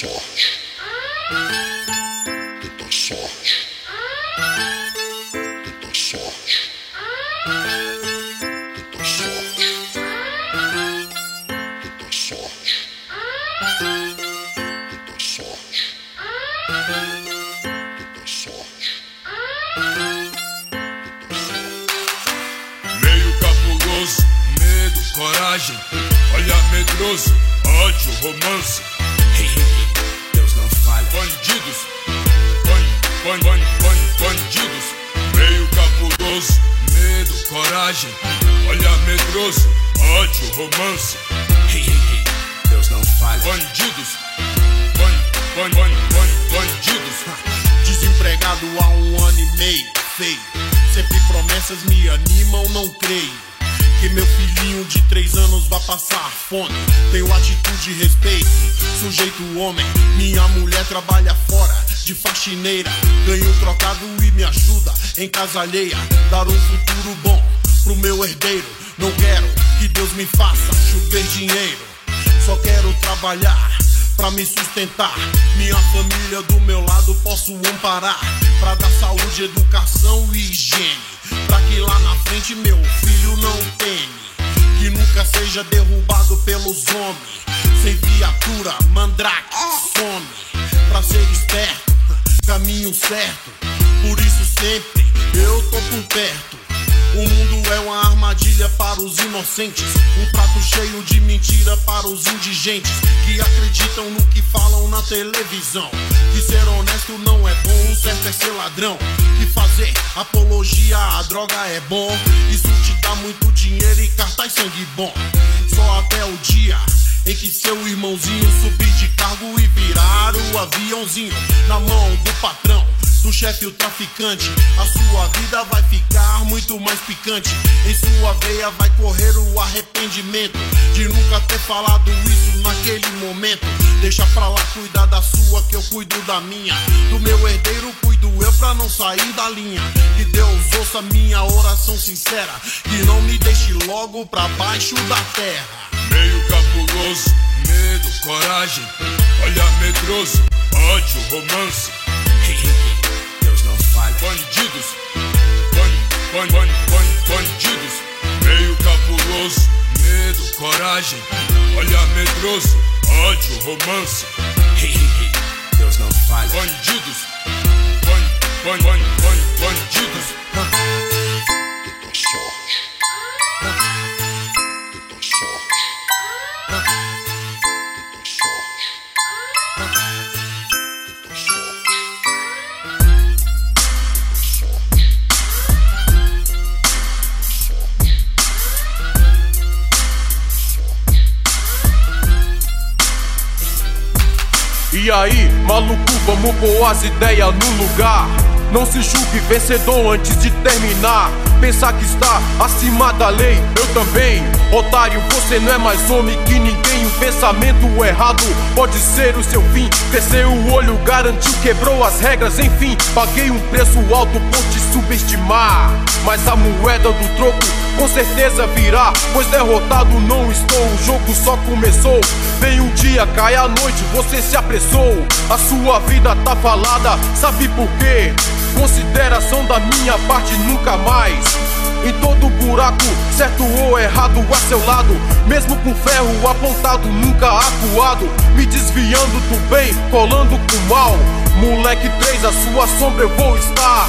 sorte. Faxineira. Ganho trocado e me ajuda em casa alheia. Dar um futuro bom pro meu herdeiro. Não quero que Deus me faça chover dinheiro. Só quero trabalhar pra me sustentar. Minha família do meu lado posso amparar. Pra dar saúde, educação e higiene. Pra que lá na frente meu filho não teme. Que nunca seja derrubado pelos homens. Sem viatura, mandrake, some. Pra ser esperto, caminho certo. Por isso sempre eu tô por perto. O mundo é uma armadilha para os inocentes. Um prato cheio de mentira para os indigentes que acreditam no que falam na televisão. Que ser honesto não é bom, o certo é ser ladrão. Que fazer apologia à droga é bom. Isso te dá muito dinheiro e cartaz sangue bom. Só até o dia em que seu irmãozinho subir de cargo e virar o aviãozinho na mão do patrão do chefe o traficante. A sua vida vai ficar muito mais picante. Em sua veia vai correr o arrependimento de nunca ter falado isso naquele momento. Deixa pra lá cuidar da sua, que eu cuido da minha. Do meu herdeiro cuido eu pra não sair da linha. Que Deus ouça minha oração sincera. Que não me deixe logo pra baixo da terra. Cabuloso, medo, coragem. Olha medroso, ódio, romance. Deus não falha. Bandidos, ban, ban, ban, ban, bandidos. Meio cabuloso, medo, coragem. Olha medroso, ódio, romance. Deus não falha. Bandidos, ban, ban, ban, ban, bandidos. Vamos pôr as ideias no lugar. Não se julgue vencedor antes de terminar. Pensar que está acima da lei, eu também. Otário, você não é mais homem que ninguém. O pensamento errado pode ser o seu fim. Cresceu o olho, garantiu, quebrou as regras. Enfim, paguei um preço alto por te subestimar. Mas a moeda do troco com certeza virá, pois derrotado não estou, o jogo só começou. Vem um dia, cai a noite, você se apressou. A sua vida tá falada, sabe por quê? Consideração da minha parte nunca mais. Em todo buraco, certo ou errado a seu lado. Mesmo com ferro apontado, nunca acuado. Me desviando do bem, colando com o mal. Moleque 3, a sua sombra eu vou estar.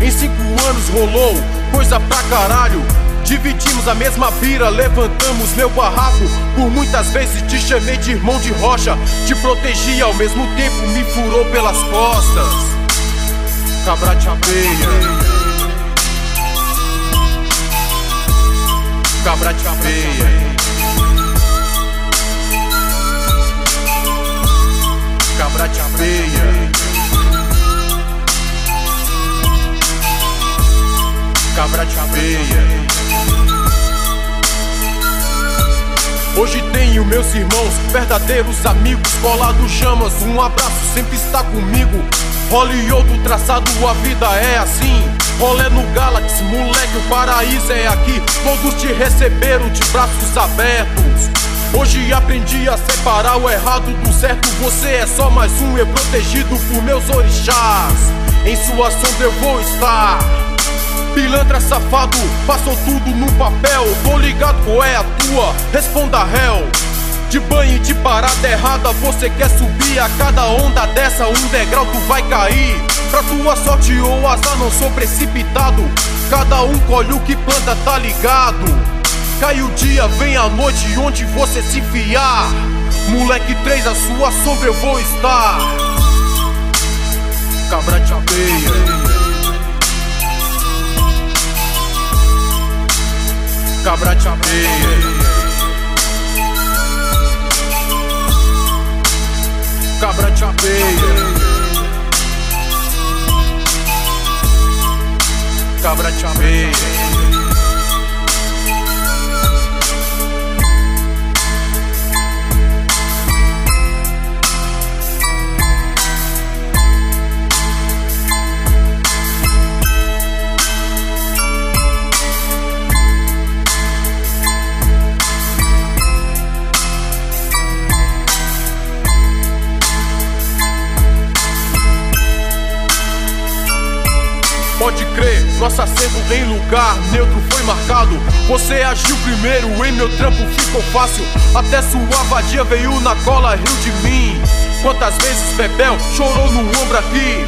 Em cinco anos rolou coisa pra caralho. Dividimos a mesma bira, levantamos meu barraco. Por muitas vezes te chamei de irmão de rocha. Te protegi ao mesmo tempo, me furou pelas costas. Cabra te abeia. Cabra te abeia. Cabra te abeia. Cabra te abeia. Hoje tenho meus irmãos, verdadeiros amigos, colados chamas, um abraço sempre está comigo. Role outro traçado, a vida é assim. Rolé no Galaxy, moleque, o paraíso é aqui. Todos te receberam de braços abertos. Hoje aprendi a separar o errado do certo. Você é só mais um, eu protegido por meus orixás. Em sua sombra eu vou estar. Pilantra safado, passou tudo no papel. Tô ligado qual é a tua, responda réu. De banho e de parada errada, você quer subir a cada onda dessa, um degrau tu vai cair. Pra tua sorte ou azar, não sou precipitado. Cada um colhe o que planta, tá ligado? Cai o dia, vem a noite, onde você se fiar. Moleque 3, a sua sombra eu vou estar. Cabra de abelha. Cabra de abelha. Cabra de abelha. Cabra de abelha. Nosso acerto em lugar neutro foi marcado. Você agiu primeiro, em meu trampo ficou fácil. Até sua vadia veio na cola, riu de mim. Quantas vezes Bebel chorou no ombro aqui?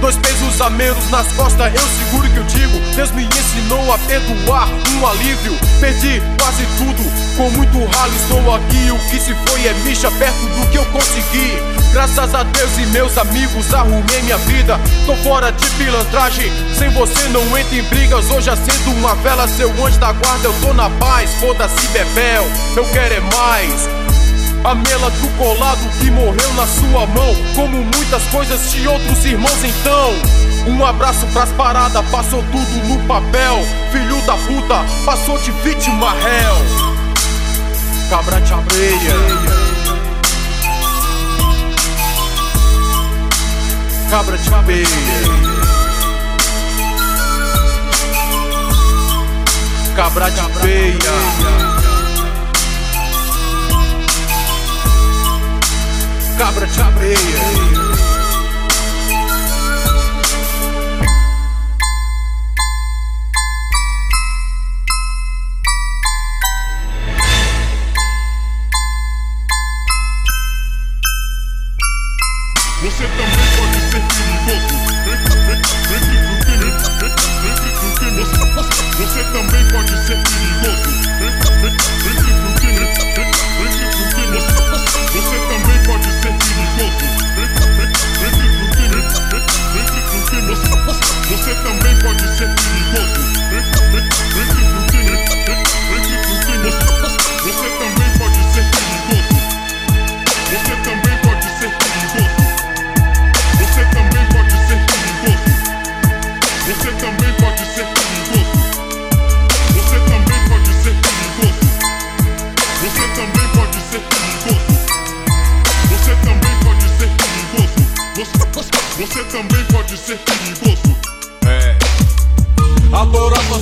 Dois pesos a menos nas costas, eu seguro que eu digo. Deus me ensinou a perdoar, um alívio. Perdi quase tudo, com muito ralo estou aqui. O que se foi é micha perto do que eu consegui. Graças a Deus e meus amigos arrumei minha vida. Tô fora de pilantragem, sem você não entro em brigas. Hoje acendo uma vela, seu anjo da guarda, eu tô na paz. Foda-se, Bebel, eu quero é mais. A mela do colado que morreu na sua mão Como muitas coisas de outros irmãos então Um abraço pras paradas, passou tudo no papel Filho da puta, passou de vítima réu Cabra de abelha Cabra de abelha Cabra de abelha cabra de abelha. Você também pode ser perigoso. Entre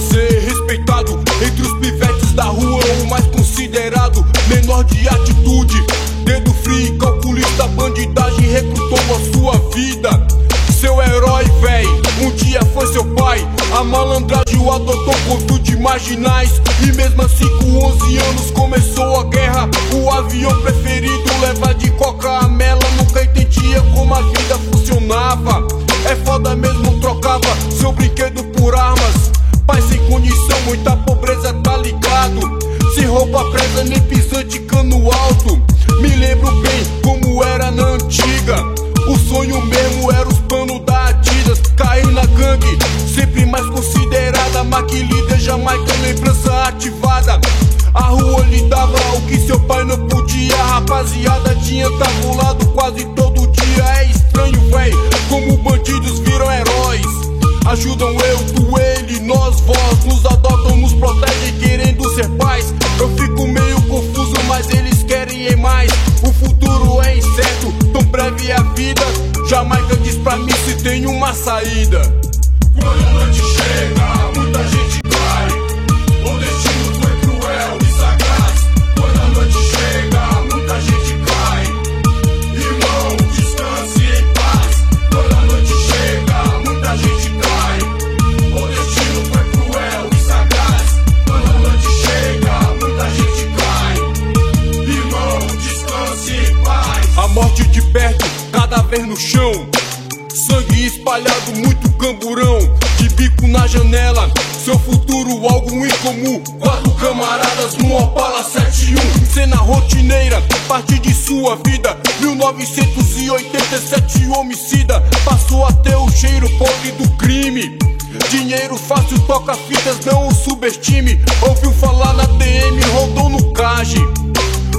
ser respeitado entre os pivetes da rua, o mais considerado, menor de atitude. Dedo frio, calculista, bandidagem recrutou a sua vida. Seu herói, véi, um dia foi seu pai. A malandragem o adotou por de marginais. E mesmo assim, com 11 anos, começou a guerra. O avião preferido leva de coca a mela. Nunca entendia como a vida funcionava. É foda mesmo, trocava seu brinquedo subestime. Ouviu falar na DM, rodou no cage.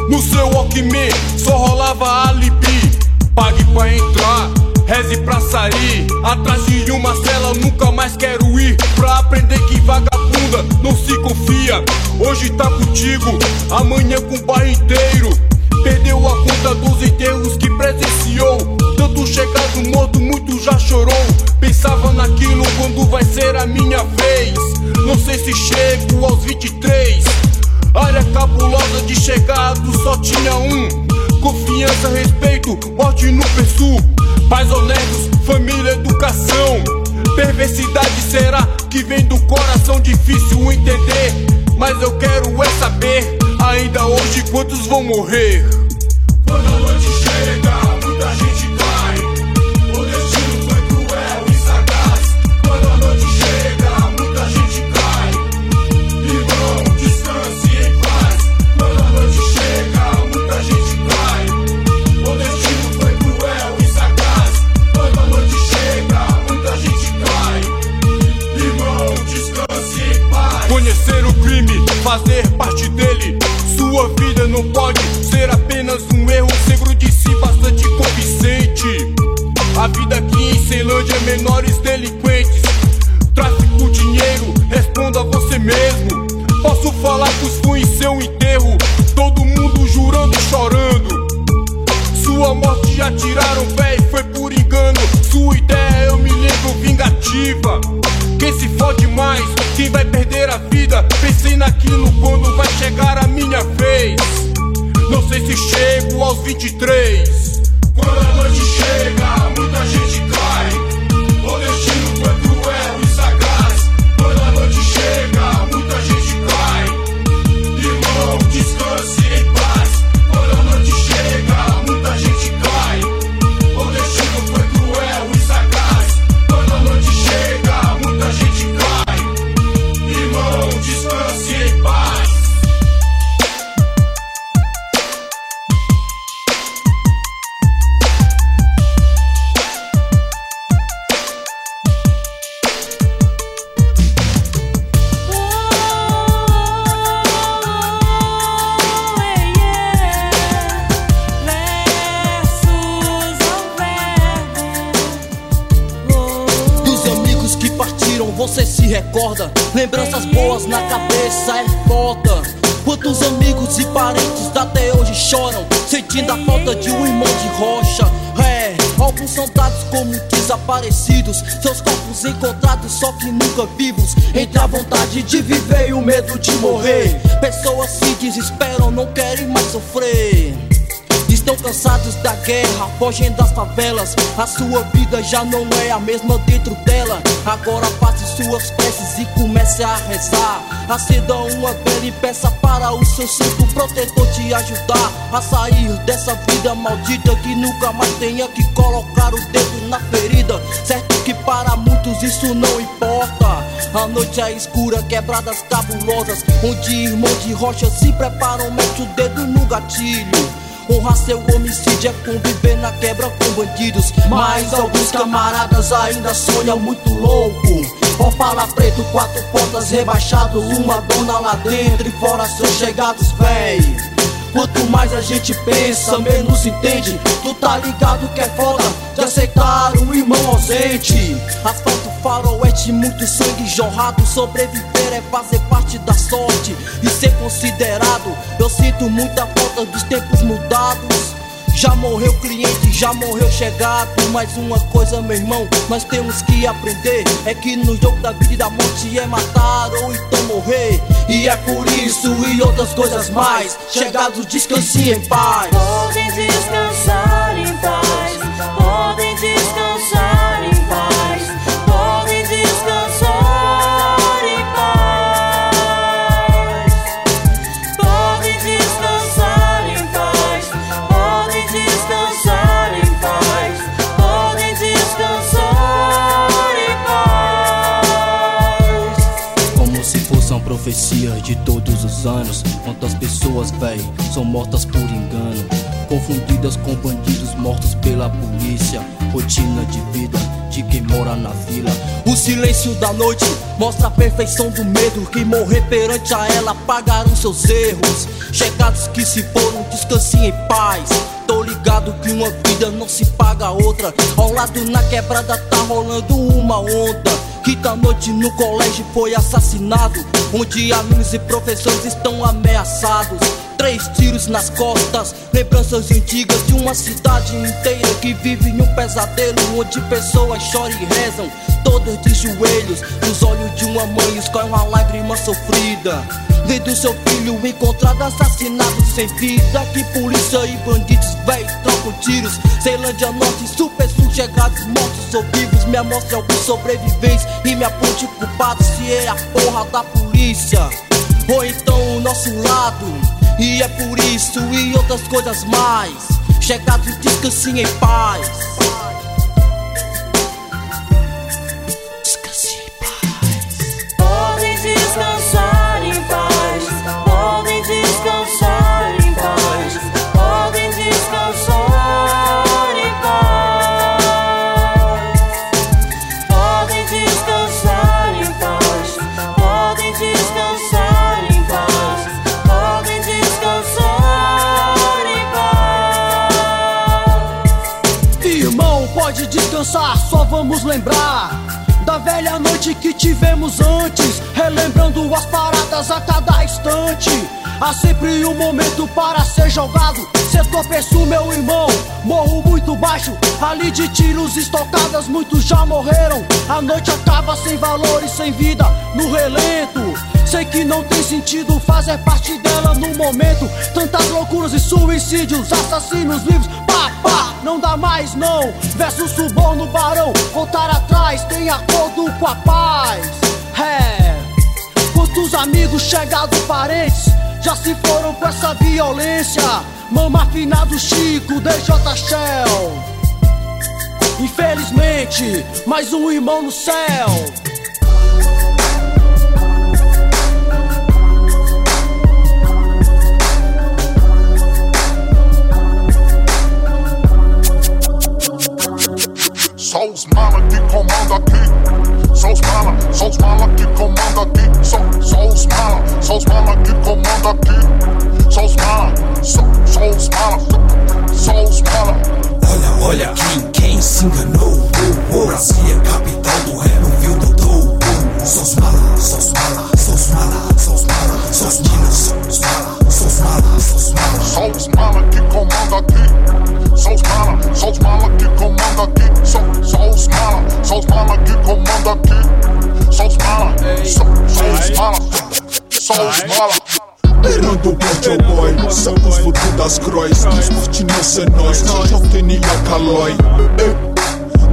No seu Walkman só rolava alibi. Pague pra entrar, reze pra sair. Atrás de uma cela, nunca mais quero ir. Pra aprender que vagabunda não se confia. Hoje tá contigo, amanhã com o bairro inteiro. Pais honestos, família, educação. Perversidade será que vem do coração difícil entender. Mas eu quero é saber, ainda hoje quantos vão morrer. Quando Na cabeça é foda. Quantos amigos e parentes até hoje choram, sentindo a falta de um irmão de rocha. É, alguns são dados como desaparecidos, seus corpos encontrados só que nunca vivos. Entre a vontade de viver e o medo de morrer, pessoas se desesperam, não querem mais sofrer. Estão cansados da guerra, fogem das favelas. A sua vida já não é a mesma dentro dela. Agora passe suas preces e comece a rezar. Acenda uma vela e peça para o seu santo protetor te ajudar a sair dessa vida maldita que nunca mais tenha que colocar o dedo na ferida. Certo que para muitos isso não importa. A noite é escura, quebradas cabulosas, onde irmãos de rocha se preparam, mete o dedo no gatilho. Honrar seu homicídio é conviver na quebra com bandidos. Mas alguns camaradas ainda sonham muito louco. Opala preto, quatro portas rebaixado, uma dona lá dentro e fora seus chegados, véi. Quanto mais a gente pensa, menos entende. Tu tá ligado que é foda de aceitar um irmão ausente. Asfalto, faroeste, muito sangue jorrado. Sobreviver é fazer parte da sorte e ser considerado. Eu sinto muita falta dos tempos mudados. Já morreu cliente, já morreu chegado. Mas uma coisa, meu irmão, nós temos que aprender: é que no jogo da vida e da morte é matar ou então morrer. E é por isso e outras coisas mais. Chegados, descanse em paz. Podem descansar anos, quantas pessoas, véi, são mortas por engano. Confundidas com bandidos mortos pela polícia. Rotina de vida de quem mora na vila. O silêncio da noite mostra a perfeição do medo. Quem morrer perante a ela pagaram seus erros. Chegados que se foram, descansem em paz. Tô ligado que uma vida não se paga a outra. Ao lado na quebrada tá rolando uma onda. Quinta noite no colégio foi assassinado. Onde alunos e professores estão ameaçados. Três tiros nas costas, lembranças antigas de uma cidade inteira que vive em um pesadelo onde pessoas choram e rezam, todas de joelhos. Nos olhos de uma mãe escorre uma lágrima sofrida. Vendo seu filho encontrado assassinado sem vida. Que polícia e bandidos véi trocam tiros. Ceilândia Norte, Super chegados mortos ou vivos. Me mostre alguns sobreviventes e me aponte culpado se é a porra da polícia. Ou então o nosso lado. E é por isso e outras coisas mais. Chegados descansem em paz. Lembrar da velha noite que tivemos antes, relembrando as paradas a cada instante. Há sempre um momento para ser jogado. Cê tropeço, meu irmão, morro muito baixo. Ali de tiros estocadas, muitos já morreram. A noite acaba sem valor e sem vida no relento. Sei que não tem sentido fazer parte dela no momento. Tantas loucuras e suicídios, assassinos vivos, pá, pá, não dá mais não. Verso suborno, barão, voltar atrás, tem acordo com a paz. É, quantos amigos chegados, parentes, já se foram com essa violência. Mama afinado Chico, DJ Shell. Infelizmente, mais um irmão no céu. Só os mala que comanda aqui. Só os mala, só os mala que comanda aqui. Só, só os mala, só os mala que comanda aqui. Só os mala, só, só os mala, só os mala. Olha, olha, quem, quem se enganou? Oh, oh. Brasília, capital do rap, não viu Dodô? Oh, só os mala, só os mala, só os mala, só os mala, só os minas, só os mala, os mala, só os mala. Só os mala que comanda aqui. Só os mala, só os mala que comanda aqui. Só, só os mala, só os mala que comanda aqui. Só os mala, só, só os mala, só os mala. Errando o Bad Boy, somos fruto das crois Esporte nosso é nós, Jotenia Calói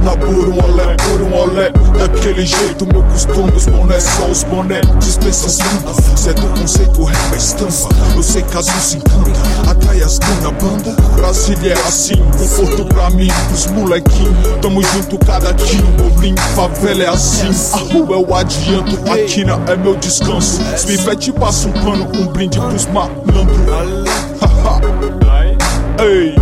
na por um olé, por um olé. Daquele jeito, meu costume Os bonés são os boné Dispensa samba Cê é do conceito, rap é estampa Eu sei que azul se encanta Atrai as na banda Brasília é assim Conforto pra mim, pros molequinhos. Tamo junto cada time Bobrinho, favela é assim. A rua é o adianto A quina é meu descanso. Os pivete passa um pano Um brinde pros malandros. Ei.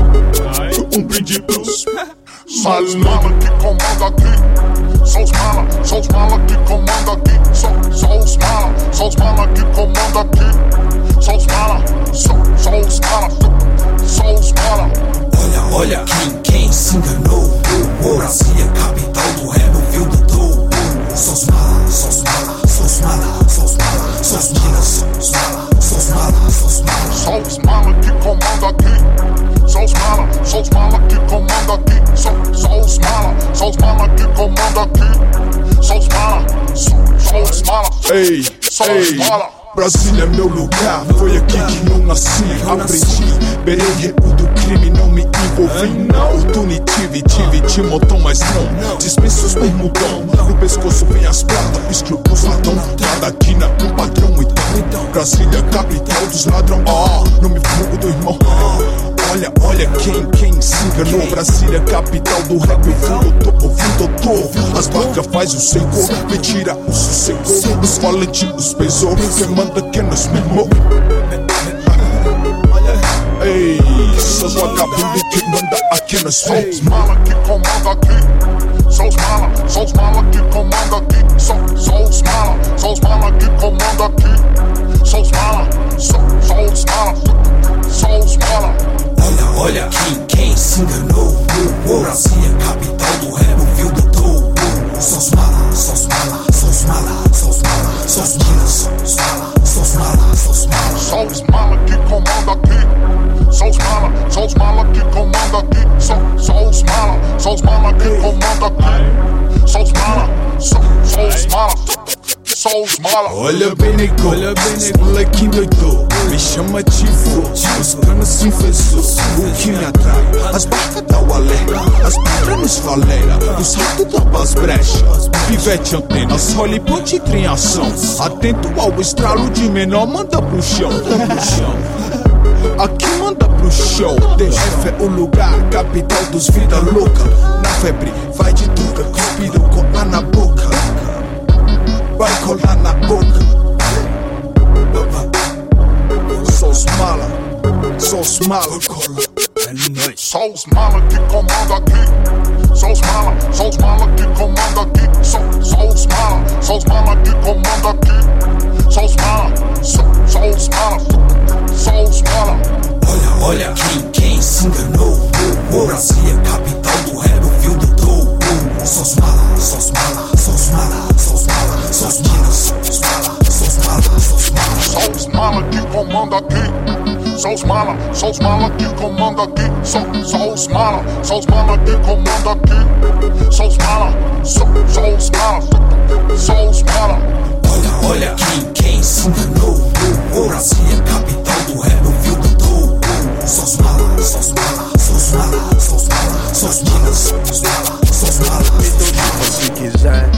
Um brinde pros Só os mala que comanda aqui. Só os mala, só os mala que comanda aqui. Só, só os mala, só os mala que comanda aqui. Só os mala, só, só os mala, só os mala. Olha, olha, quem, quem se enganou? Oh, oh. Brasília, capital do não viu Dodô? Oh, só os mala, só os mala, só os mala, só os mala, só os minas, só os mala, só os mala, só os mala. Só os mala que comanda aqui. Só os mala, só os mala que comanda aqui. Só, só os mala, só os mala que comanda aqui. Só os mala, só, só os mala. Ei, Só os ei, mala. Brasília é meu lugar, foi aqui que eu nasci, aprendi. Berei do crime, não me envolvi. Oportunidade, tive de montão, mas não. Dispensa os bermudão, no pescoço vem as pratas, escrupos ladrão. Cada quina, um padrão, então. Brasília, capital dos ladrão. Ó, não me fugo do irmão. Olha, olha quem, quem se enganou Brasília, capital do rap eu tô ouvindo, eu tô ouvindo As barcas faz o seco, me tira o sossego Os valentes, os pesou Quem manda que nos mesmo Ei, seus vagabundos que manda aqui nos São os mala que comanda aqui. São os mala, são os mala que comanda aqui. São, são os mala, são os mala que comanda aqui. São os mala, são, são os mala, são os mala. Olha, olha quem, quem se enganou oh, oh. Brasília, capital do rap, ouviu do oh. São os mala, os mala, os mala, os mala os mala, os mala, os mala, os mala os mala que comanda aqui. Os mala, os mala que comanda aqui. Os mala, os mala que comanda aqui. Os mala, são, são os mala, são os mala. Olha bem, nego, olha bem, nego, molequinho doido. Me chama vô, os canos se enfesou O que me atrai, as barcas da Ualé As pedras faleira, os ratos da paz brecha Pivete antenas, Hollywood entra em ação. Atento ao estralo de menor, manda pro chão. Pro chão. Aqui manda pro show, DF é o lugar, capital dos vida louca. Na febre, vai de tuga, cuspido, colar na boca. Só os mala, cola. É nóis. São os mala que comanda aqui. São os mala, são os mala que comanda aqui. São, são os mala, são os mala que comanda aqui. São os mala, são, são os mala, são os mala. Olha, olha quem, quem se enganou oh, oh. Brasília, capital do rap, ouviu do tô oh. São os mala, são os mala, são os mala, são os mala São os mala, são os mala, são os mala, são os mala São os mala que comanda aqui. São os mala, são os mala que comanda aqui. São, são os mala, são os mala que comanda aqui. São os mala, são, são os mala, são os mala. Olha, olha quem, quem se enganou oh, oh. Brasília, capital do rap, ouviu do tô oh. São os mala, são os mala, são os mala, são os mala São os mala, são os mala, são os mala Se quiser,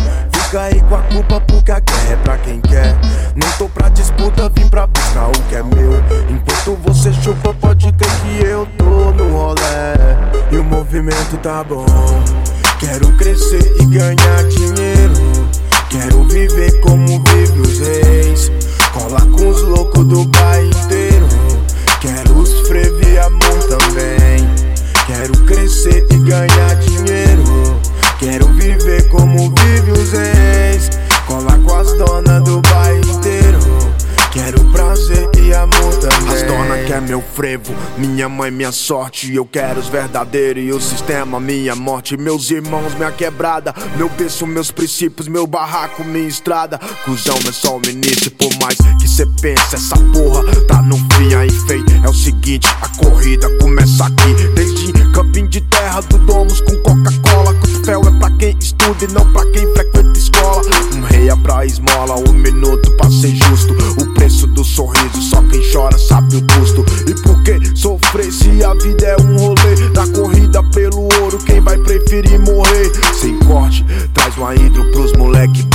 aí com a culpa porque a guerra é pra quem quer. Não tô pra disputa, vim pra buscar o que é meu. Enquanto você chupa, pode crer que eu tô no rolê. E o movimento tá bom. Quero crescer e ganhar dinheiro. Quero viver como vive os reis. Cola com os loucos do bairro inteiro. Quero os frevi amor também. Quero crescer e ganhar dinheiro. Frevo, minha mãe, minha sorte. Eu quero os verdadeiros e o sistema, minha morte. Meus irmãos, minha quebrada. Meu berço, meus princípios, meu barraco, minha estrada. Cusão é só o início, por mais cê pense, essa porra tá no fim aí, feio. É o seguinte, a corrida começa aqui. Desde camping de terra do Domus com Coca-Cola. Cotovelo é pra quem estuda e não pra quem frequenta escola. Um rei é pra esmola, um minuto pra ser justo. O preço do sorriso, só quem chora sabe o custo. E por que sofrer se a vida é um rolê? Da corrida pelo ouro, quem vai preferir morrer? Sem corte, traz uma hidro pros moleque.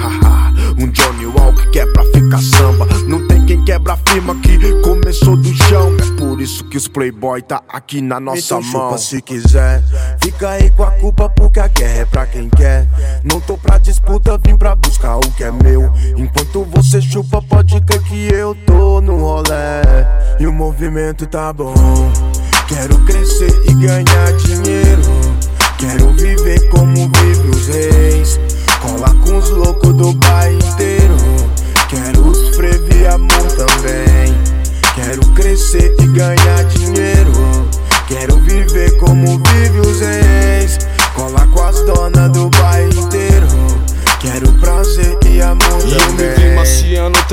Haha, um Johnny Walker que é pra ficar samba. Não tem quem quebra a firma que começou do chão. É por isso que os playboy tá aqui na nossa Então mão. chupa se quiser, fica aí com a culpa porque a guerra é pra quem quer. Não tô pra disputa, vim pra buscar o que é meu. Enquanto você chupa, pode crer que eu tô no rolê. E o movimento tá bom. Quero crescer e ganhar dinheiro. Quero viver como vive os reis. Cola com os loucos do bairro inteiro. Quero os frevi amor também. Quero crescer e ganhar dinheiro.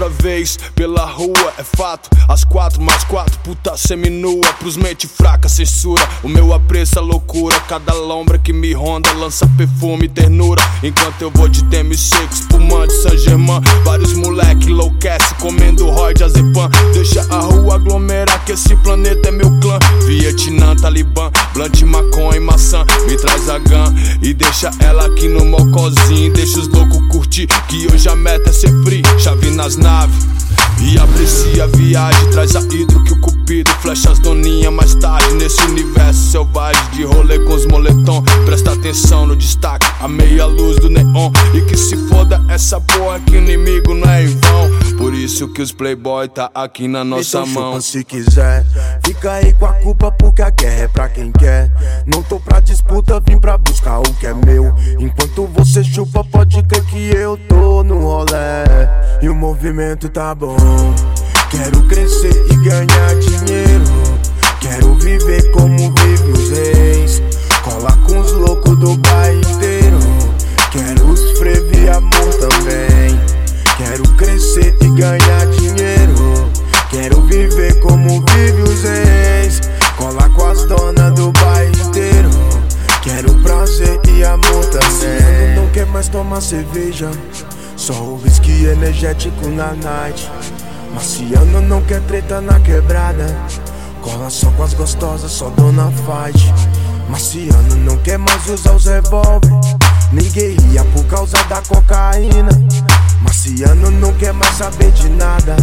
Outra vez pela rua, é fato. As quatro mais quatro, puta seminua. Pros mente fraca, censura. O meu apreço é loucura. Cada lombra que me ronda lança perfume e ternura. Enquanto eu vou de DMC, espumante San Germain. Vários moleque enlouquece comendo Roy de Azepam. Deixa a rua aglomerar, que esse planeta é meu clã. Vietnã, Talibã, blunt, maconha e maçã. Me traz a gun e deixa ela aqui no mocozinho. Deixa os loucos curtir, que hoje a meta é ser free. Chave nas naves. love. E aprecia a viagem, traz a hidro que o cupido flecha as doninha mais tarde Nesse universo selvagem de rolê com os moletom Presta atenção no destaque, a meia luz do neon E que se foda essa porra que inimigo não é em vão Por isso que os playboy tá aqui na nossa então mão chupa se quiser. Fica aí com a culpa porque a guerra é pra quem quer. Não tô pra disputa, vim pra buscar o que é meu. Enquanto você chupa, pode crer que eu tô no rolê. E o movimento tá bom. Quero crescer e ganhar dinheiro. Quero viver como vive os reis. Cola com os loucos do bairro inteiro. Quero os frevo e amor também. Quero crescer e ganhar dinheiro. Quero viver como vive os ex. Colar com as donas do bairro inteiro. Quero prazer e amor também. Não quer mais tomar cerveja. Só energético na night. Marciano não quer treta na quebrada. Cola só com as gostosas, só dona fight. Marciano não quer mais usar os revólver. Ninguém ria por causa da cocaína. Marciano não quer mais saber de nada.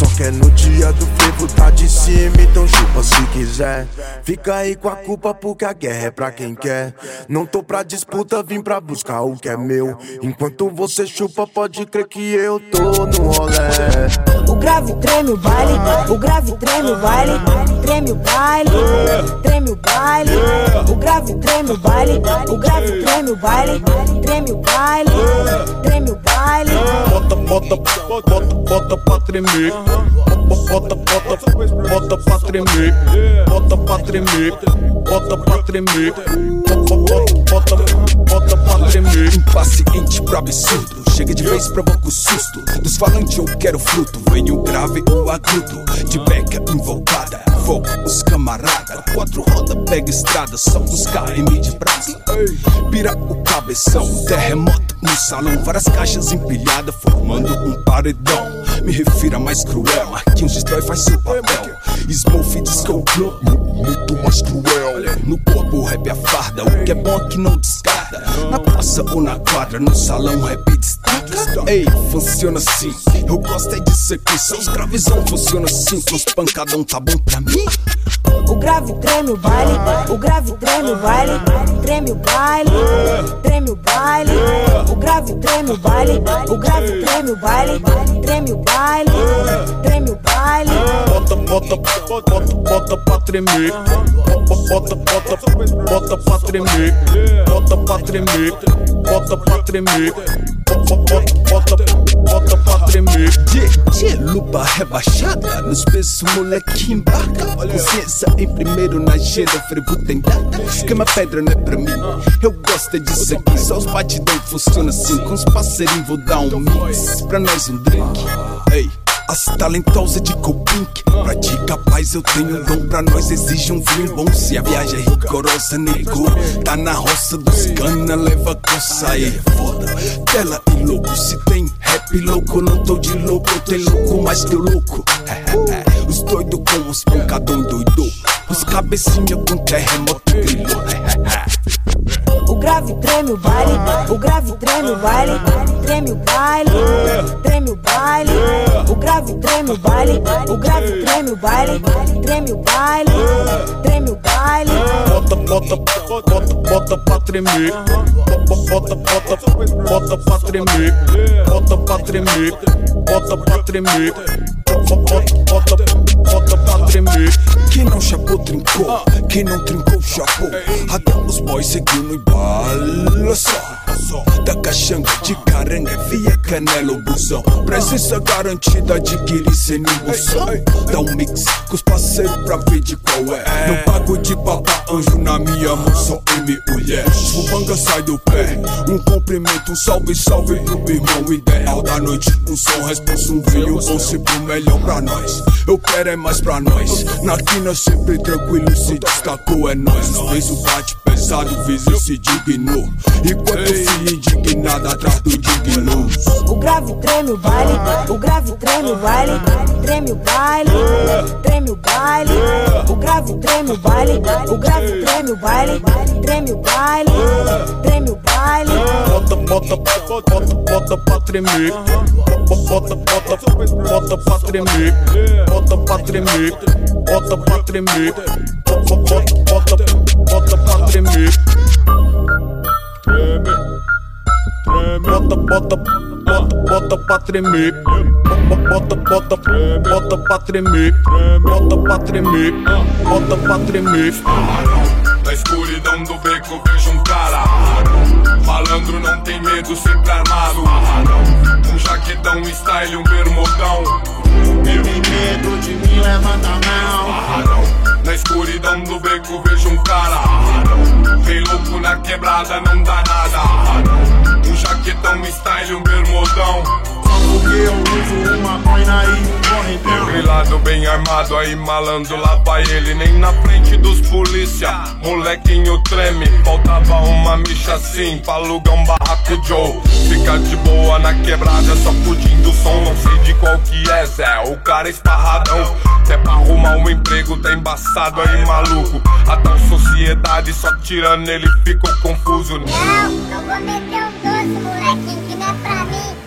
Só quer no dia do frevo tá de cima, então chupa se quiser. Fica aí com a culpa porque a guerra é pra quem quer. Não tô pra disputa, vim pra buscar o que é meu. Enquanto você chupa, pode crer que eu tô no rolê. O grave treme o baile, o grave treme o baile, treme o baile, treme o baile. O grave treme o baile, o grave treme o baile, treme o baile, treme o baile. Bota, bota, bota, bota pra tremer. Bota, bota, bota pra tremer. Bota pra tremer. Bota pra tremer. Bota, bota, pra tremer. Impaciente pro absurdo. Chega de vez, provoca o susto. Dos falantes eu quero fruto. Venho grave, o agudo. De beca invocada. Fogo, os camarada. Quatro roda, pega estrada. São os KM de brasa. Pira o cabeção. Terremoto no salão. Várias caixas empilhadas, formando um paredão. Me refiro a mais cruel. Marquinhos destrói, faz seu papel. Que eu globo. Muito mais cruel. No corpo, rap é a farda. O que é bom aqui não descarta. Na praça ou na quadra, no salão, rap destaca. Ei, funciona assim. Eu gosto é disso aqui. Seus gravizão funciona assim. Com os pancadão tá bom pra mim. O grave treme o baile, o grave treme o baile, treme o baile, treme o baile. O grave treme o baile, o grave treme o baile, treme o baile, treme o baile. Bota, bota, bota, bota pra tremer. Bota, bota, bota pra tremer. Bota pra tremer. Bota pra tremer. Bota, bota, bota pra tremer. Lupa rebaixada Nos pesos, moleque embarca Consciência em primeiro na agenda Frevo tem data Queima pedra não é pra mim Eu gosto é disso aqui Só os batidão funciona assim Com os parceirinhos vou dar um mix Pra nós um drink Ei as talentosas de Copink Pra ti capaz eu tenho um dom Pra nós exige um vinho bom. Se a viagem é rigorosa, nego Tá na roça dos cana, leva coça aí é foda. Tela e louco, se tem rap louco Não tô de louco, tem louco mais que o louco. Os doidos com os pancadão doido Os cabecinha com terremoto grilho O grave treme o baile, o grave treme o baile, treme o baile, treme o baile. O grave treme o baile, o grave treme o baile, treme o baile, treme o baile. Bota, bota, bota, bota pra tremer. Bota, bota, bota pra tremer. Bota pra tremer. Bota pra tremer. Bota, bota, pra tremer. Quem não chapou, trincou. Quem não trincou, chapou. Até os boys seguiu no embalo só. Da caixanga de caranga, via canela, busão. Presença garantida, adquirir sem emulsão. Dá um mix com os parceiros pra ver de qual é. Não pago de papa anjo na minha mão, só M mulher. O banga sai do pé. Um cumprimento, um salve, salve pro irmão ideal da noite. Um som, responsa, um vinho bom, sempre o melhor pra nós. Eu quero é mais pra nós. Na quina sempre tranquilo, se destacou, é nós. Fez o bate pesado, e se dignou. Enquanto se indignado atrás do digno. O grave treme o baile, o grave treme o baile, treme o baile, treme o baile. O grave treme o baile, o grave treme o baile, treme o baile, treme o baile. Bota, bota, bota, bota, bota pra tremer. Bota, bota, bota pra tremer. Bota pra tremer. Bota pra tremer. Bota, bota, bota pra tremer. Bota, bota, bota, bota pra tremer. Bota, bota, bota pra tremer. Bota pra tremer. Bota pra tremer. Na escuridão do beco vejo um cara Malandro não tem medo, sempre armado Um jaquetão style, um bermudão tem medo de mim, levanta a mão. Na escuridão do beco vejo um cara. Bem louco na quebrada, não dá nada. Um jaquetão style, um bermudão Porque eu uso uma coina e corre então. Grilado bem armado, aí malandro lá vai ele Nem na frente dos polícia, molequinho treme Faltava uma micha assim, pra alugar um barraco Joe Fica de boa na quebrada, só curtindo o som Não sei de qual que é, Zé, o cara é esparradão Se é pra arrumar um emprego, tá embaçado aí maluco A tal sociedade só tirando ele ficou confuso Não, eu vou meter um doce, molequinho, que não é pra mim.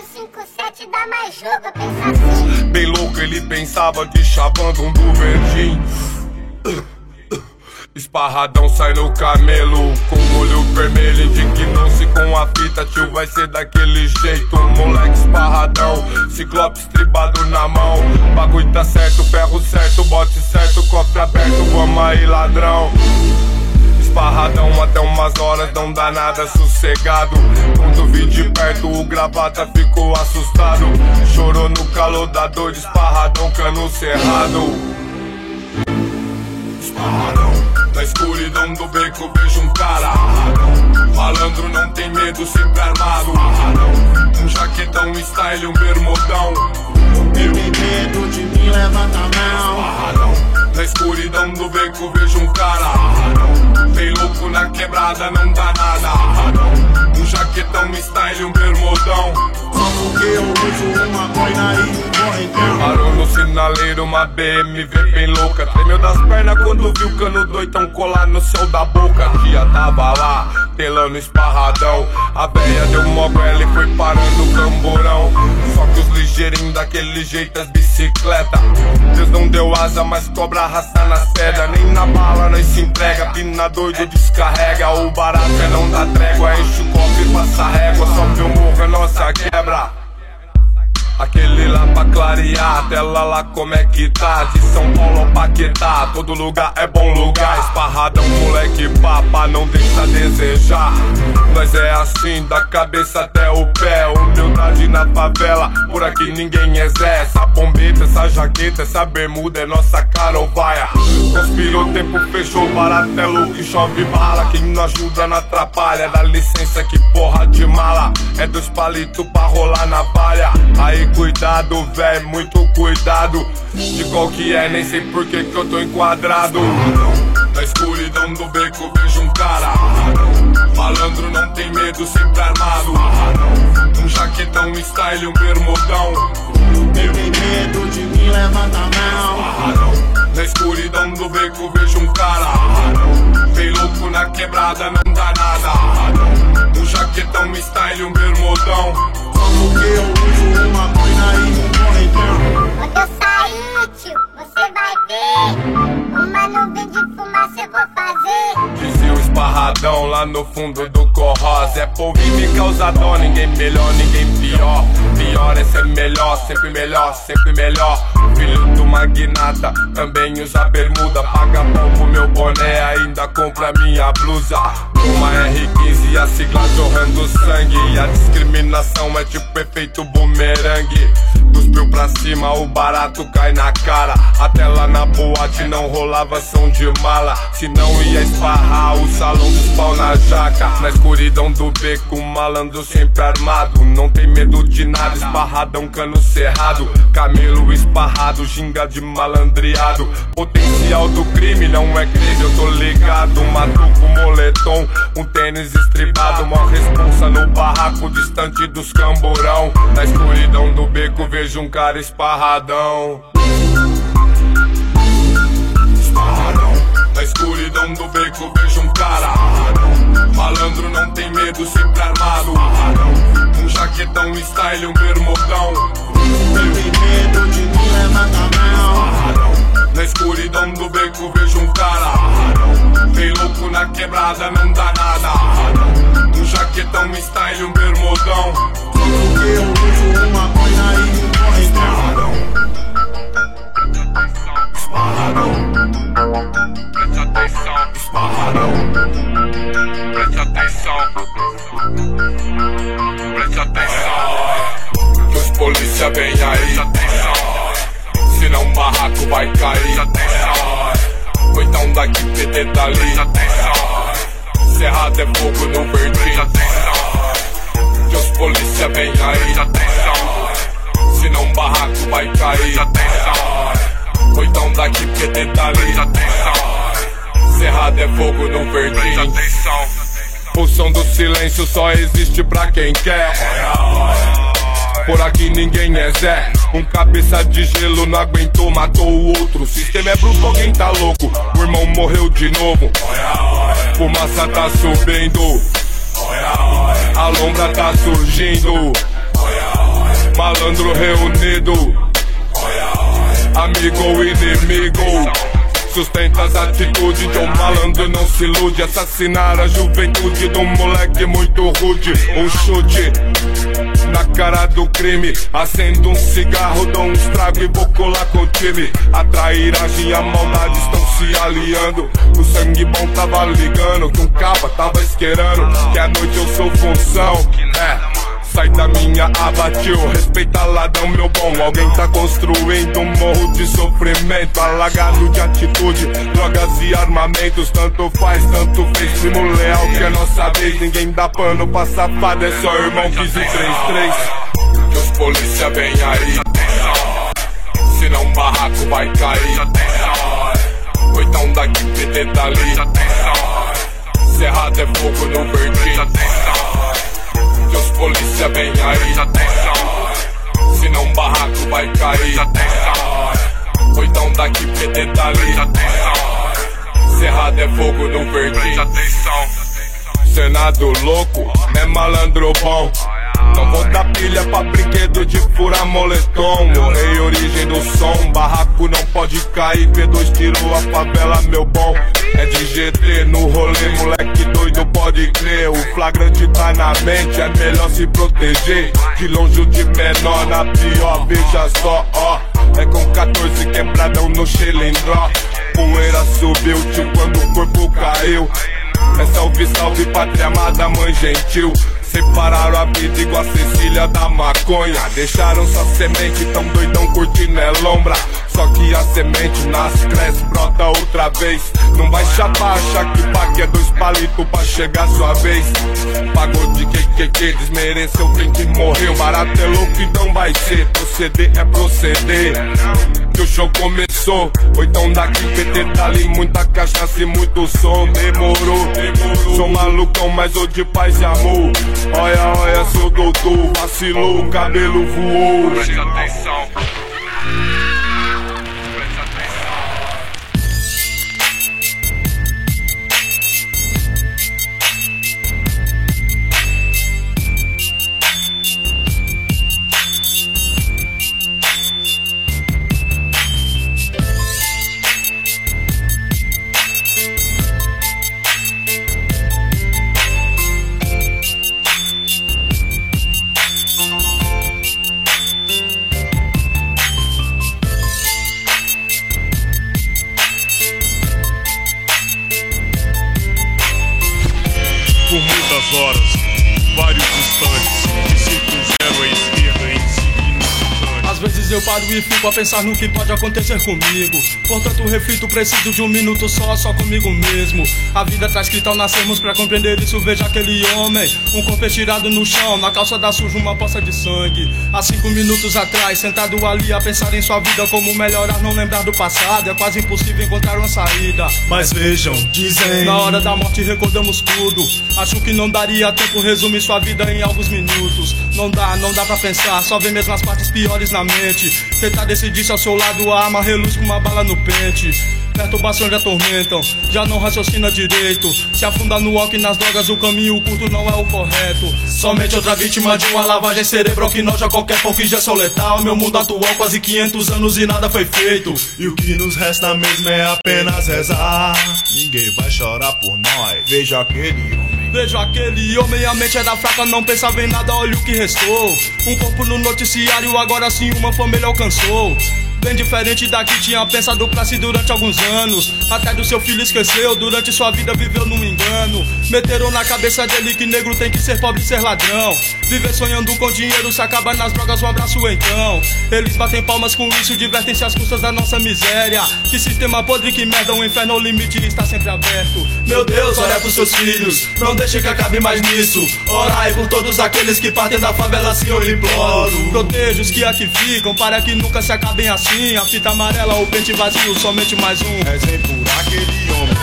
Se pá no 5-7 dá mais jogo, eu penso assim. Bem louco ele pensava de chavando um do verdinho Esparradão sai no camelo Com olho vermelho Indignou-se com a fita Tio vai ser daquele jeito. Moleque esparradão Ciclope estribado na mão. Bagulho tá certo, ferro certo Bote certo, cofre aberto Vamos aí ladrão Esparradão até umas horas, não dá nada sossegado. Quando vi de perto, o gravata ficou assustado. Chorou no calor da dor esparradão, cano cerrado. Esparradão. Na escuridão do beco vejo um cara. Malandro não tem medo, sempre armado. Um jaquetão style, um bermudão. Tem medo de mim, levanta a mão. Na escuridão do beco vejo um cara. Bem louco na quebrada, não dá nada. Um jaquetão style, um bermudão Porque eu uso uma coina e então. Parou no sinaleiro, uma BMW bem louca. Tremeu das pernas quando viu o cano doitão colar no céu da boca. Tia tava lá, telando esparradão. A véia deu moguela e foi parando o camborão Só que os ligeirinhos daquele jeito as bicicleta. Deus não deu asa, mas cobra arrasta na seda. Nem na bala nós se entrega, pina doido descarrega. O barato é não dar trégua, enche o copo e passa régua. Só eu morro é nossa quebra. Aquele lá pra clarear, tela lá como é que tá. De São Paulo ao Paquetá, todo lugar é bom lugar. Esparradão, moleque papa, não deixa a desejar. Nós é assim, da cabeça até o pé. Humildade favela, por aqui ninguém é Zé Essa bombeta, essa jaqueta, essa bermuda é nossa carovaia Conspirou, tempo fechou, baratelo que chove bala. Quem não ajuda não atrapalha, dá licença que porra de mala. É dois palitos pra rolar na palha Aí cuidado, véi, muito cuidado. De qual que é, nem sei por que que eu tô enquadrado. Na escuridão do beco vejo um cara Malandro não tem medo, sempre armado. Um jaquetão style, um bermudão. Quem tem medo de mim, levanta a mão. Na escuridão do beco vejo um cara. Bem louco na quebrada, não dá nada. Um jaquetão style, um bermudão. Porque eu uso uma coina e corre então. Quando eu sair, tio, você vai ver. Uma nuvem de fumaça eu vou fazer. Dizia o esparradão lá no fundo do corroz É polvilho e causa dó, ninguém melhor, ninguém pior. Pior é ser melhor, sempre melhor, sempre melhor. Filho do magnata, também usa bermuda. Paga pau pro meu boné, ainda compra minha blusa. Uma R15 e a sigla jorrando sangue. E a discriminação é tipo efeito bumerangue. Cuspiu pra cima, o barato cai na cara Até lá na boate não rolava som de mala. Se não ia esparrar o salão dos pau na jaca. Na escuridão do beco, malandro sempre armado. Não tem medo de nada, esparradão, cano cerrado. Camelo esparrado, ginga de malandreado. Potencial do crime não é crime, eu tô ligado. Matuco, moletom, um tênis estribado. Mó responsa no barraco, distante dos camburão. Na escuridão do beco vejo um cara Esparradão Na escuridão do beco vejo um cara Malandro não tem medo, sempre armado. Um jaquetão style, um bermudão. Não tem medo de não levar caminhão. Na escuridão do beco vejo um cara. Bem louco na quebrada, não dá nada. Um jaquetão style, um bermudão. Porque eu uso uma coisa e um correntão. Esparradão. Preste atenção, esparradão. Preste atenção. Preste atenção. Que os polícia vem aí. Senão o barraco vai cair. Atenção. Então daqui PT dali. Atenção. Cerrado é fogo no verdinho. Atenção. Que os polícia vem aí. Atenção. Senão o barraco vai cair. Atenção. Então daqui PT dali. Preste atenção. Cerrado é fogo no verdinho. atenção. O som do silêncio só existe pra quem quer. Por aqui ninguém é Zé. Um cabeça de gelo não aguentou, matou o outro. O sistema é bruto, alguém tá louco. O irmão morreu de novo. Fumaça tá subindo. A lombra tá surgindo. Malandro reunido. Amigo ou inimigo. Sustenta as atitudes de um malandro, não se ilude. Assassinar a juventude de um moleque muito rude. Um chute na cara do crime. Acendo um cigarro, dou um estrago e vou colar com o time. A trairagem e a maldade estão se aliando. O sangue bom tava ligando, que um caba tava esquerando. Que à noite eu sou função. É. Sai da minha aba, tio, respeita ladrão, meu bom. Alguém tá construindo um morro de sofrimento, alagado de atitude, drogas e armamentos. Tanto faz, tanto fez, primo leal que é nossa vez. Ninguém dá pano pra safada, é só irmão 1533. Que os polícia vem aí, senão o barraco vai cair. Então daqui PT dali. Cerrado é fogo no verdinho. Que os polícia vem aí. Senão o barraco vai cair. Ou então daqui PT dali Cerrado é fogo no verdinho Senado louco, é malandro bom? Não vou dar pilha pra brinquedo de furar moletom. Morrei origem do som, barraco não pode cair P2 tirou a favela, meu bom É de GT no rolê, moleque doido pode crer. O flagrante tá na mente, é melhor se proteger. De longe o de menor, na pior, veja só, ó. É com 14 quebradão no cilindró Poeira subiu, tio, quando o corpo caiu. É salve, salve, pátria amada, mãe gentil Separaram a vida igual a Cecília da maconha. Deixaram sua semente tão doidão curtindo é lombra. Só que a semente nasce, cresce, brota outra vez. Não vai chapar, achar que pague é dois palitos pra chegar sua vez. Pagou de que que que desmereceu, tem que morrer O barato é louco, então vai ser. Proceder é proceder que o show começou. Ou então daqui PT dali, muita cachaça e muito som. Demorou, demorou. Sou malucão, mas de paz e amor. Olha, olha, seu doutor, vacilou, o cabelo voou. Preste atenção. Pensar no que pode acontecer comigo. Portanto, reflito, preciso de um minuto só, só comigo mesmo. A vida tá escrita ao nascermos pra compreender isso. Veja aquele homem, um corpo estirado no chão, na calça da suja uma poça de sangue. Há cinco minutos atrás, sentado ali a pensar em sua vida, como melhorar, não lembrar do passado. É quase impossível encontrar uma saída. Mas vejam, dizem. Na hora da morte recordamos tudo. Acho que não daria tempo resumir sua vida em alguns minutos. Não dá, não dá pra pensar, só vem mesmo as partes piores na mente. Tentar decidir se ao seu lado a arma reluz com uma bala no pente. Perturbações lhe atormentam. Já não raciocina direito. Se afunda no e nas drogas, o caminho curto não é o correto. Somente outra vítima de uma lavagem cerebral que noja qualquer pouco injeção letal. Meu mundo atual, quase 500 anos e nada foi feito. E o que nos resta mesmo é apenas rezar. Ninguém vai chorar por nós. Veja aquele homem. Vejo aquele homem, a mente era fraca, não pensava em nada, olha o que restou. Um corpo no noticiário, agora sim uma família alcançou. Bem diferente da que tinha pensado pra si durante alguns anos. Até do seu filho esqueceu, durante sua vida viveu num engano. Meteram na cabeça dele que negro tem que ser pobre e ser ladrão. Viver sonhando com dinheiro se acaba nas drogas, um abraço então. Eles batem palmas com isso, divertem-se às custas da nossa miséria. Que sistema podre, que merda, o inferno, o limite está sempre aberto. Meu Deus, olha pros seus filhos, não deixe que acabe mais nisso. Orai por todos aqueles que partem da favela, eu imploro. Proteja os que aqui ficam, para que nunca se acabem assim. A fita amarela, o pente vazio, somente mais um. Rezem por aquele homem.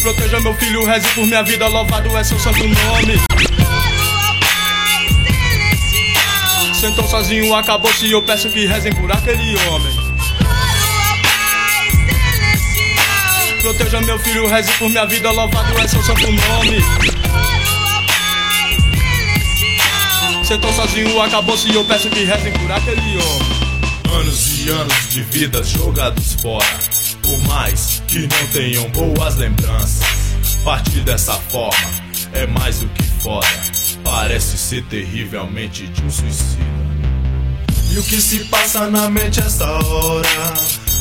Proteja meu filho, reze por minha vida, louvado é seu santo nome. Sentou sozinho, acabou-se, eu peço que rezem por aquele homem. Proteja meu filho, reze por minha vida, louvado é seu santo nome. Sentou sozinho, acabou-se, eu peço que rezem por aquele homem. Anos e anos de vida jogados fora. Por mais que não tenham boas lembranças. Partir dessa forma é mais do que foda. Parece ser terrivelmente de um suicida. E o que se passa na mente essa hora?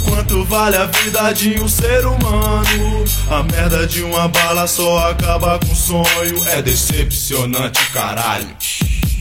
Quanto vale a vida de um ser humano? A merda de uma bala só acaba com sonho. É decepcionante, caralho.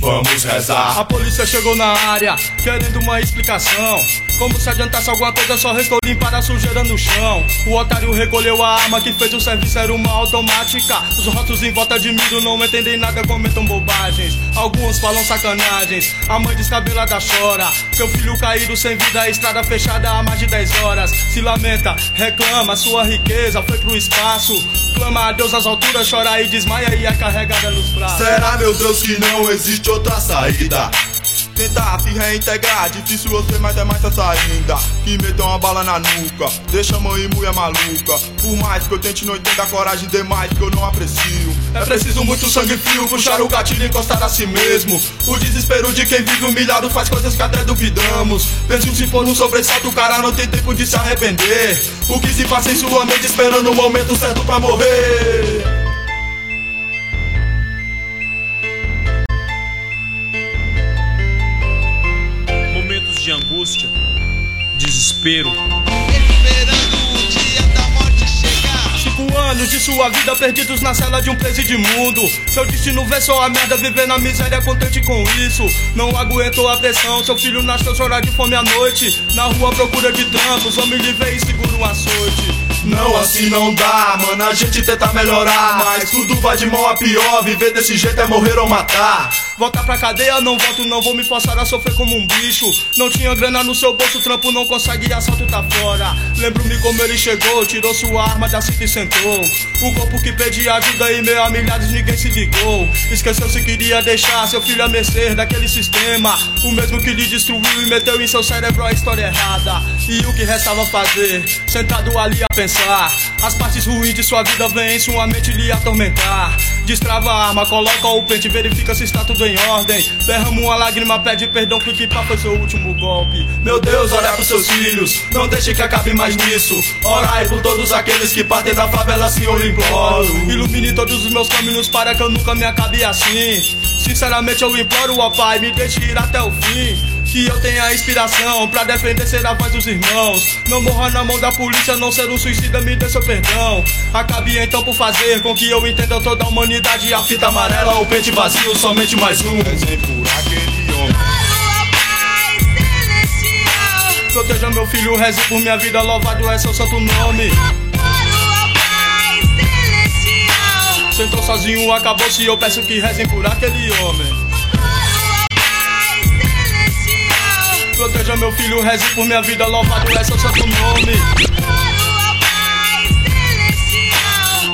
Vamos rezar. A polícia chegou na área, querendo uma explicação. Como se adiantasse alguma coisa, só restou limpar a sujeira no chão. O otário recolheu a arma que fez o serviço, era uma automática. Os rostos em volta de mim não entendem nada, comentam bobagens. Alguns falam sacanagens. A mãe descabelada chora. Seu filho caído sem vida, a estrada fechada há mais de 10 horas. Se lamenta, reclama, sua riqueza foi pro espaço. Clama a Deus às alturas, chora e desmaia e é carregada nos braços. Será, meu Deus, que não existe outra saída? Tentar se reintegrar, difícil você, mas é mais essa ainda. Que meteu uma bala na nuca, deixa a mãe e mulher maluca. Por mais que eu tente, não entenda a coragem demais que eu não aprecio. É preciso muito sangue frio, puxar o gatilho e encostar a si mesmo. O desespero de quem vive humilhado faz coisas que até duvidamos. Penso se for um sobressalto, o cara não tem tempo de se arrepender. O que se passa em sua mente esperando o momento certo pra morrer. Desespero. Cinco anos de sua vida perdidos na cela de um presídio imundo. Seu destino vê só a merda, viver na miséria, contente com isso. Não aguentou a pressão, seu filho nasceu chorar de fome à noite. Na rua procura de trampos, homem lhe veio e segura um açoite. Não, assim não dá, mano. A gente tenta melhorar, mas tudo vai de mal a pior. Viver desse jeito é morrer ou matar. Voltar pra cadeia, não volto, não vou me forçar a sofrer como um bicho. Não tinha grana no seu bolso, trampo não consegue, assalto tá fora. Lembro-me como ele chegou, tirou sua arma da cinta e sentou. O corpo que pedia ajuda e meio a milhares ninguém se ligou. Esqueceu se queria deixar seu filho a mercê daquele sistema. O mesmo que lhe destruiu e meteu em seu cérebro a história errada. E o que restava fazer? Sentado ali a pensar. As partes ruins de sua vida vêm sua mente lhe atormentar. Destrava a arma, coloca o pente, verifica se está tudo em ordem. Derrama uma lágrima, pede perdão, que pá foi seu último golpe. Meu Deus, olha pros seus filhos, não deixe que acabe mais nisso. Orai por todos aqueles que partem da favela, eu imploro. Ilumine todos os meus caminhos para que eu nunca me acabe assim. Sinceramente eu imploro, ó Pai, me deixe ir até o fim. Que eu tenha inspiração pra defender ser a voz dos irmãos. Não morra na mão da polícia, não ser um suicida, me dê seu perdão. Acabe então por fazer com que eu entenda toda a humanidade. A fita amarela, o pente vazio, somente mais um. Exemplo aquele homem. Proteja meu filho, reze por minha vida, louvado é seu santo nome. Sentou sozinho, acabou-se, eu peço que rezem por aquele homem. Filho, reze por minha vida, louvado é seu santo nome.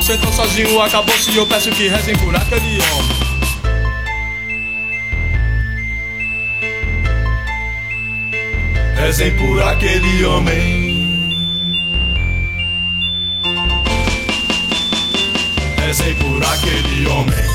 Sentou sozinho, acabou-se, eu peço que rezem por aquele homem. Rezem por aquele homem. Rezem por aquele homem.